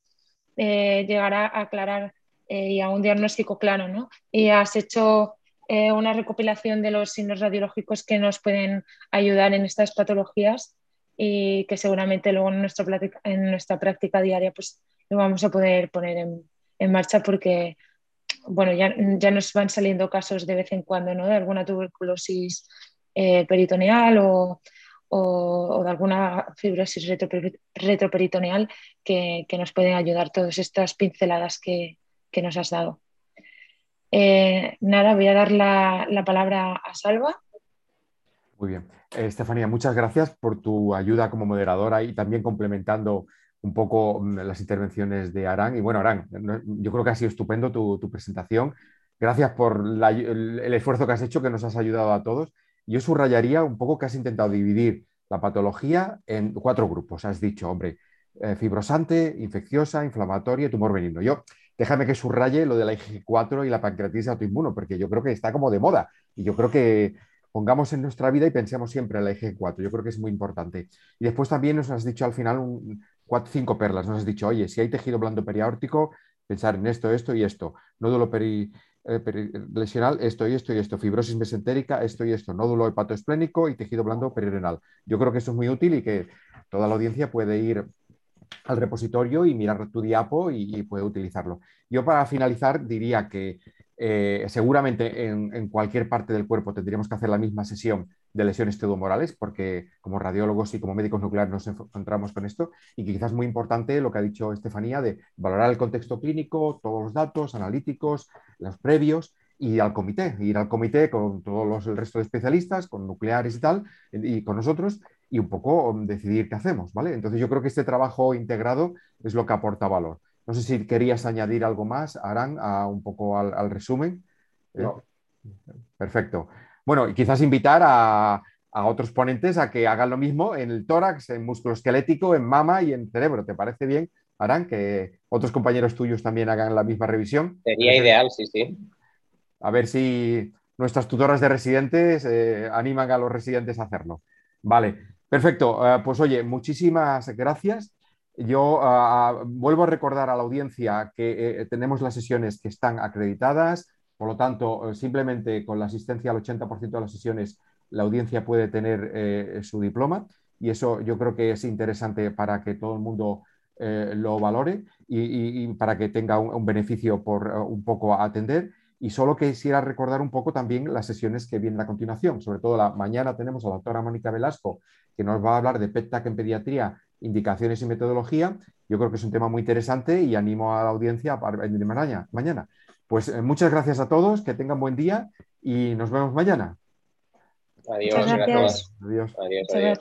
llegar a aclarar y a un diagnóstico claro, ¿no? Y has hecho eh, una recopilación de los signos radiológicos que nos pueden ayudar en estas patologías y que seguramente luego en nuestra práctica, diaria pues lo vamos a poder poner en, marcha porque bueno, ya, ya, nos van saliendo casos de vez en cuando ¿no? de alguna tuberculosis eh, peritoneal o, o, de alguna fibrosis retroperitoneal que, nos pueden ayudar todas estas pinceladas que, nos has dado. Eh, nada, voy a dar la, palabra a Salva. Muy bien. Eh, Estefanía, muchas gracias por tu ayuda como moderadora y también complementando un poco mm, las intervenciones de Arán. Y bueno, Arán, yo creo que ha sido estupendo tu, presentación. Gracias por el, el, esfuerzo que has hecho, que nos has ayudado a todos. Yo subrayaría un poco que has intentado dividir la patología en cuatro grupos. Has dicho, hombre, eh, fibrosante, infecciosa, inflamatoria y tumor benigno. Yo, déjame que subraye lo de la IG4 y la pancreatitis autoinmuno, porque yo creo que está como de moda. Y yo creo que pongamos en nuestra vida y pensemos siempre en la IG4. Yo creo que es muy importante. Y después también nos has dicho al final un, cinco perlas. Nos has dicho, oye, si hay tejido blando periaórtico, pensar en esto, esto y esto. Nódulo peri, eh, esto y esto y esto, fibrosis mesentérica, esto y esto, nódulo hepatoesplénico y tejido blando perirenal. Yo creo que eso es muy útil y que toda la audiencia puede ir al repositorio y mirar tu diapo y puede utilizarlo. Yo para finalizar diría que eh, seguramente en, cualquier parte del cuerpo tendríamos que hacer la misma sesión de lesiones tumorales, porque como radiólogos y como médicos nucleares nos encontramos con esto, y quizás es muy importante lo que ha dicho Estefanía de valorar el contexto clínico, todos los datos analíticos, los previos, y al comité, ir al comité con todos los, el resto de especialistas, con nucleares y tal, y con nosotros, y un poco decidir qué hacemos, ¿vale? Entonces yo creo que este trabajo integrado es lo que aporta valor. No sé si querías añadir algo más, Arán, a un poco al, resumen. ¿Eh? Perfecto. Bueno, y quizás invitar a, otros ponentes a que hagan lo mismo en el tórax, en músculo esquelético, en mama y en cerebro. ¿Te parece bien, Arán, que otros compañeros tuyos también hagan la misma revisión? Sería ideal, sí, sí. A ver si nuestras tutoras de residentes eh, animan a los residentes a hacerlo. Vale, perfecto. Eh, pues oye, muchísimas gracias. Yo ah, ah, vuelvo a recordar a la audiencia que eh, tenemos las sesiones que están acreditadas, por lo tanto, eh, simplemente con la asistencia al 80% de las sesiones, la audiencia puede tener eh, su diploma y eso yo creo que es interesante para que todo el mundo lo valore y, para que tenga un, beneficio por un poco atender. Y solo quisiera recordar un poco también las sesiones que vienen a continuación. Sobre todo la mañana tenemos a la doctora Mónica Velasco, que nos va a hablar de PETAC en pediatría indicaciones y metodología. Yo creo que es un tema muy interesante y animo a la audiencia para venir mañana. Pues eh, muchas gracias a todos, que tengan buen día y nos vemos mañana. Adiós. Adiós. Adiós. adiós.